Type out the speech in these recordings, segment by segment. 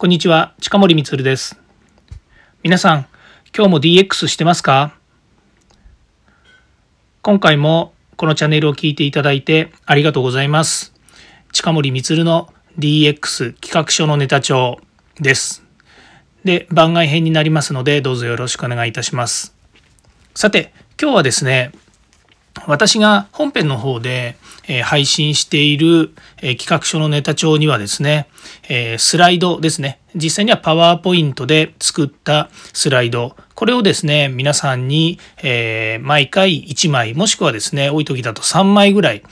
こんにちは、近森光です。皆さん、今日も DX してますか？今回もこのチャンネルを聞いていただいてありがとうございます。近森光の DX 企画書のネタ帳です。で、番外編になりますので、どうぞよろしくお願いいたします。さて、今日はですね、私が本編の方で配信している、企画書のネタ帳にはですね、スライドですね。実際にはパワーポイントで作ったスライド。これをですね、皆さんに、え毎回1枚、もしくはですね、多い時だと3枚ぐらい、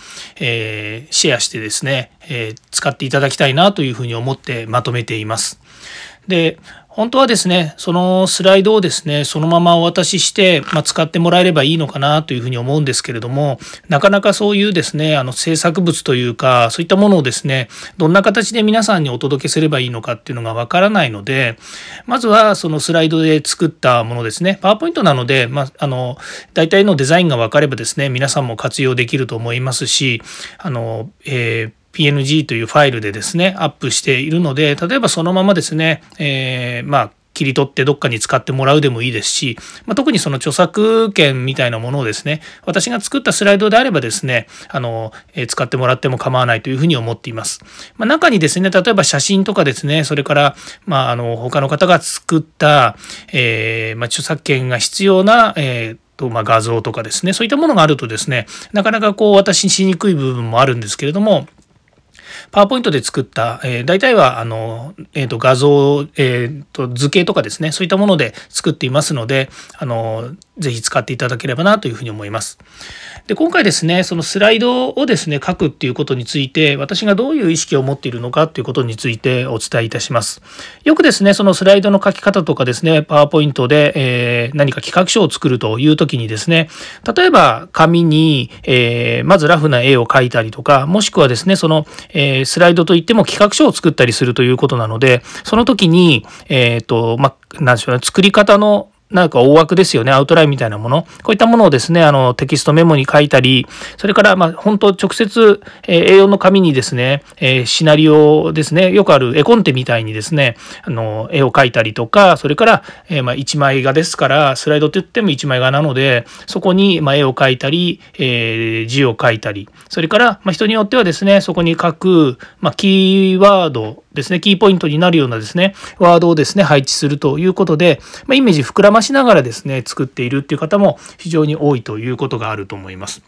えシェアしてですね、え使っていただきたいなというふうに思ってまとめています。で、本当はですね、そのスライドをですね、そのままお渡しして、まあ、使ってもらえればいいのかなというふうに思うんですけれども、なかなかそういうですね、あの制作物というか、そういったものをですね、どんな形で皆さんにお届けすればいいのかっていうのがわからないので、まずはそのスライドで作ったものですね、パワーポイントなので、まあ、あの、大体のデザインがわかればですね、皆さんも活用できると思いますし、あの、えー PNG というファイルでですね、アップしているので、例えばそのままですね、えー、まあ、切り取ってどっかに使ってもらうでもいいですし、まあ、特にその著作権みたいなものをですね、私が作ったスライドであればですね、あの、えー、使ってもらっても構わないというふうに思っています。まあ、中にですね、例えば写真とかですね、それから、まあ、あの、他の方が作った、えー、まあ、著作権が必要な、えーとまあ、画像とかですねそういったものがあるとですねなかなかこう私しにくい部分もあるんですけれどもパワーポイントで作った、えー、大体はあの、えーと、画像、えーと、図形とかですねそういったもので作っていますのであのぜひ使っていただければなというふうに思います。で今回ですねそのスライドをですね書くっていうことについて私がどういう意識を持っているのかっていうことについてお伝えいたします。よくですねそのスライドの書き方とかですねパワーポイントで、えー、何か企画書を作るという時にですね例えば紙に、えー、まずラフな絵を描いたりとかもしくはですねその、えー、スライドといっても企画書を作ったりするということなのでその時にえっ、とまあ何でしょうね作り方のなんか大枠ですよね、アウトラインみたいなもの。こういったものをですね、あの、テキストメモに書いたり、それから、まあ、本当直接、えー、A4 の紙にですね、えー、シナリオですね、よくある絵コンテみたいにですね、あの、絵を描いたりとか、それから、えー、まあ、1枚画ですから、スライドって言っても1枚画なので、そこに、まあ、絵を描いたり、えー、字を書いたり、それから、まあ、人によってはですね、そこに書く、まあ、キーワードですね、キーポイントになるようなですね、ワードをですね、配置するということで、まあ、イメージ膨らましながらですね、作っているっていう方も非常に多いということがあると思います。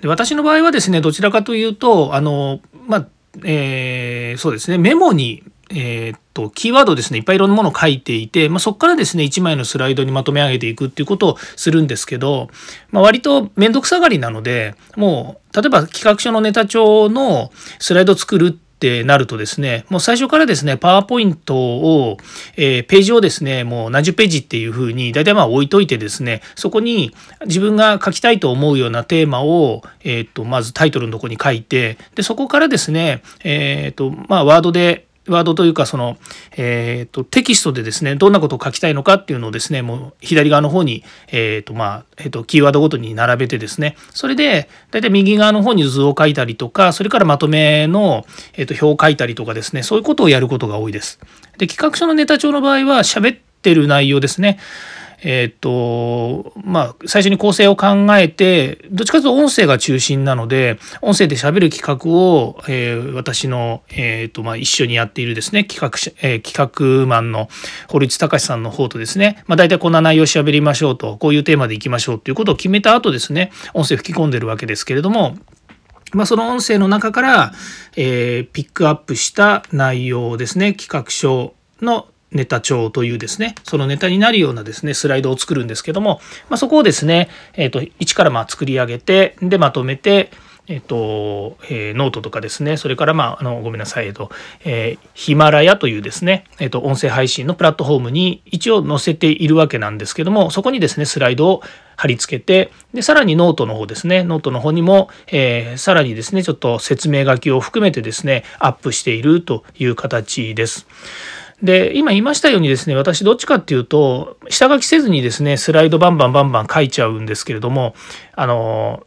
で私の場合はですね、どちらかというと、あの、まあ、えー、そうですね、メモにえ、っと、キーワードですね、いっぱいいろんなものを書いていて、まあ、そこからですね、1枚のスライドにまとめ上げていくっていうことをするんですけど、まあ、割と面倒くさがりなので、もう、例えば企画書のネタ帳のスライド作るっってなるとですね、もう最初からですね、パワーポイントを、えー、ページをですね、もう何十ページっていうふうに、大体まあ置いといてですね、そこに自分が書きたいと思うようなテーマを、えっ、と、まずタイトルのとこに書いて、で、そこからですね、えっ、と、まあワードでワードというかその、えーと、テキストでですねどんなことを書きたいのかっていうのをですねもう左側の方に、えーとまあえーと、キーワードごとに並べてですねそれで大体右側の方に図を書いたりとかそれからまとめの、えーと、表を書いたりとかですねそういうことをやることが多いです。で企画書のネタ帳の場合は喋ってる内容ですねえっ、と、まあ、最初に構成を考えて、どっちかというと音声が中心なので、音声で喋る企画を、えー、私の、えっ、と、まあ、一緒にやっているですね、企画、えー、企画マンの堀内隆さんの方とですね、まあ、大体こんな内容を喋りましょうと、こういうテーマでいきましょうということを決めた後ですね、音声吹き込んでるわけですけれども、まあ、その音声の中から、え、ピックアップした内容ですね、企画書のネタ帳というですね、そのネタになるようなですね、スライドを作るんですけども、まあ、そこをですね、えっ、ー、と、一からま作り上げて、で、まとめて、えっ、ー、と、えー、ノートとかですね、それから、まあ、あの、ごめんなさい、えっ、と、え、ヒマラヤというですね、えっ、と、音声配信のプラットフォームに一応載せているわけなんですけども、そこにですね、スライドを貼り付けて、で、さらにノートの方ですね、ノートの方にも、え、さらにですね、ちょっと説明書きを含めてですね、アップしているという形です。で、今言いましたようにですね、私どっちかっていうと、下書きせずにですね、スライドバンバンバンバン書いちゃうんですけれども、あの、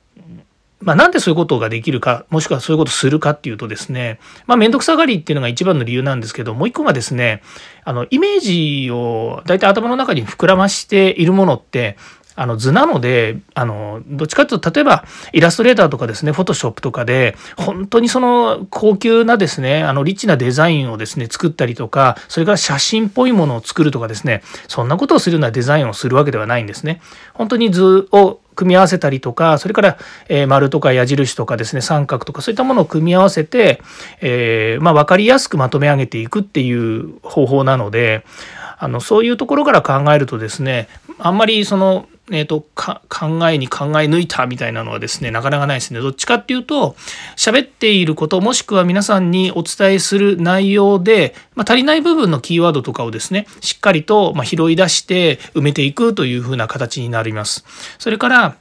まあ、なんでそういうことができるか、もしくはそういうことするかっていうとですね、まあ、めんどくさがりっていうのが一番の理由なんですけど、もう一個がですね、あの、イメージを大体頭の中に膨らましているものって、あの図なのであのどっちかというと例えばイラストレーターとかですねフォトショップとかで本当にその高級なですねあのリッチなデザインをですね作ったりとかそれから写真っぽいものを作るとかですねそんなことをするようなデザインをするわけではないんですね。本当に図を組み合わせたりとかそれから、え、丸とか矢印とかですね三角とかそういったものを組み合わせて、えー、まあ、分かりやすくまとめ上げていくっていう方法なのであのそういうところから考えるとですねあんまりそのえーと、考えに考え抜いたみたいなのはですねなかなかないですねどっちかっていうと喋っていることもしくは皆さんにお伝えする内容で、まあ、足りない部分のキーワードとかをですねしっかりと、ま拾い出して埋めていくというふうな形になります。それから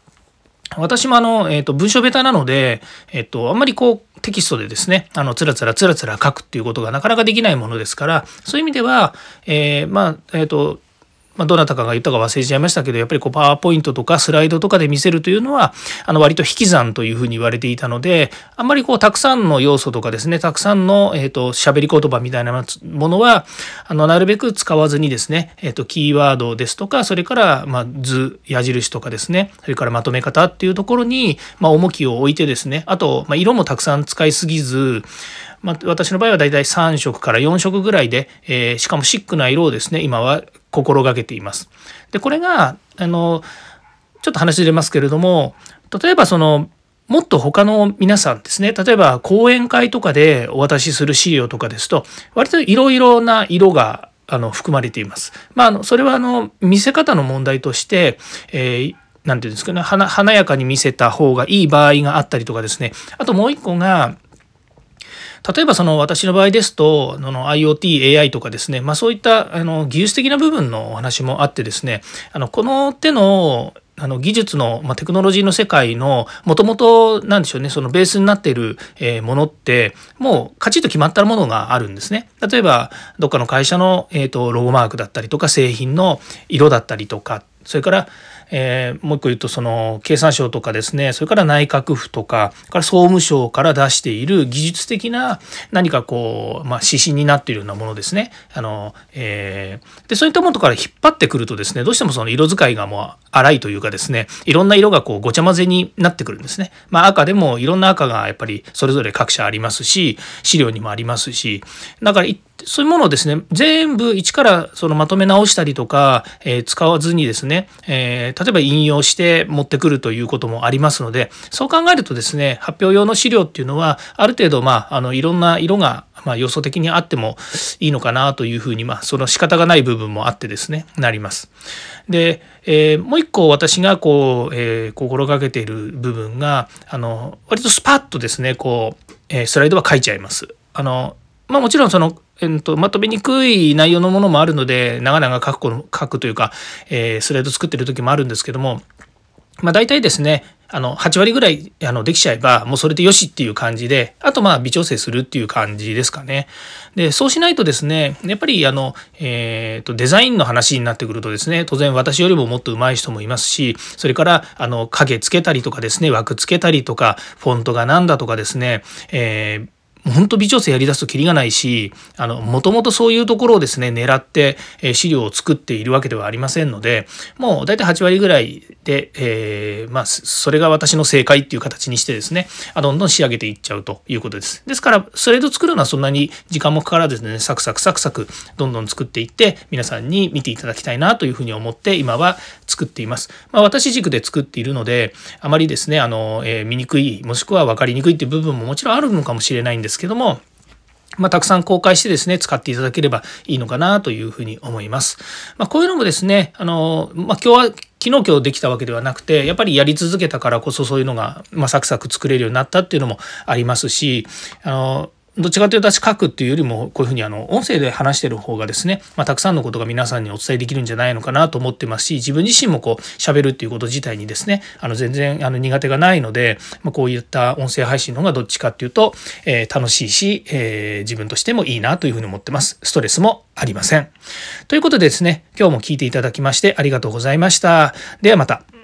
私もあの、えっ、ー、と、文章ベタなので、えっ、ー、と、あんまりこう、テキストでですね、あの、つらつらつらつら書くっていうことがなかなかできないものですから、そういう意味では、えー、まあ、えっ、と、まあ、どなたかが言ったか忘れちゃいましたけどやっぱりこうパワーポイントとかスライドとかで見せるというのはあの割と引き算というふうに言われていたのであんまりこうたくさんの要素とかですねたくさんの、えーと、喋り言葉みたいなものはあのなるべく使わずにですね、えーと、キーワードですとかそれからまあ図矢印とかですねそれからまとめ方っていうところにまあ重きを置いてですねあとまあ色もたくさん使いすぎずまあ、私の場合はだいたい3色から4色ぐらいで、えー、しかもシックな色をですね今は心がけています。でこれがあのちょっと話出ますけれども例えばそのもっと他の皆さんですね例えば講演会とかでお渡しする資料とかですと割といろいろな色があの含まれています。まあ、それはあの見せ方の問題として、えーなんていうんですかね華やかに見せた方がいい場合があったりとかですねあともう一個が例えばその私の場合ですとの IoT、AI とかですね、まあ、そういったあの技術的な部分のお話もあってですねあのこの手のあの技術の、まあ、テクノロジーの世界のもともとなんでしょうねそのベースになっている、えものってもうカチッと決まったものがあるんですね。例えばどっかの会社の、えーとロゴマークだったりとか製品の色だったりとかそれからえー、もう一個言うとその経産省とかですねそれから内閣府とかから総務省から出している技術的な何かこう、まあ、指針になっているようなものですね。あのえー、でそういったものから引っ張ってくるとですねどうしてもその色使いがもう荒いというかですねいろんな色がこうごちゃ混ぜになってくるんですね。まあ、赤でもいろんな赤がやっぱりそれぞれ各社ありますし資料にもありますしだから一そういうものをですね全部一からそのまとめ直したりとか、えー、使わずにですね、えー、例えば引用して持ってくるということもありますのでそう考えるとですね発表用の資料っていうのはある程度まああのいろんな色がまあ、要素的にあってもいいのかなというふうに、まあ、その仕方がない部分もあってですねなります。で、えー、もう一個私がこう、え、心がけている部分があの割とスパッとですねこう、え、スライドは書いちゃいます。あのまあ、もちろんそのえー、とまとめにくい内容のものもあるので長々書く書くというか、えー、スライド作ってる時もあるんですけども、まあ、大体ですねあの8割ぐらいあのできちゃえばもうそれでよしっていう感じであとまあ微調整するっていう感じですかね。でそうしないとですねやっぱりあの、えーと、デザインの話になってくるとですね当然私よりももっと上手い人もいますしそれからあの影つけたりとかですね枠つけたりとかフォントがなんだとかですね、えー本当微調整やりだすときりがないし、あの、もともとそういうところをですね、狙って、え資料を作っているわけではありませんので、もう大体8割ぐらいで、えー、まあ、それが私の正解っていう形にしてですね、どんどん仕上げていっちゃうということです。ですから、スライド作るのはそんなに時間もかからずね、サクサクサクサク、どんどん作っていって、皆さんに見ていただきたいなというふうに思って、今は作っています。まあ、私軸で作っているので、あまりですね、あの、えー、見にくい、もしくは分かりにくいっていう部分ももちろんあるのかもしれないんですですけども、まあ、たくさん公開してですね、使っていただければいいのかなというふうに思います。まあ、こういうのもですね、あの、まあ、今日は昨日今日できたわけではなくてやっぱりやり続けたからこそそういうのが、まあ、サクサク作れるようになったっていうのもありますしあのどっちかというと私書くっていうよりもこういうふうにあの音声で話してる方がですね、まあ、たくさんのことが皆さんにお伝えできるんじゃないのかなと思ってますし自分自身もこう喋るっていうこと自体にですねあの全然あの苦手がないので、まあ、こういった音声配信の方がどっちかっていうと、えー、楽しいし、えー、自分としてもいいなというふうに思ってます。ストレスもありません。ということでですね今日も聞いていただきましてありがとうございました。ではまた。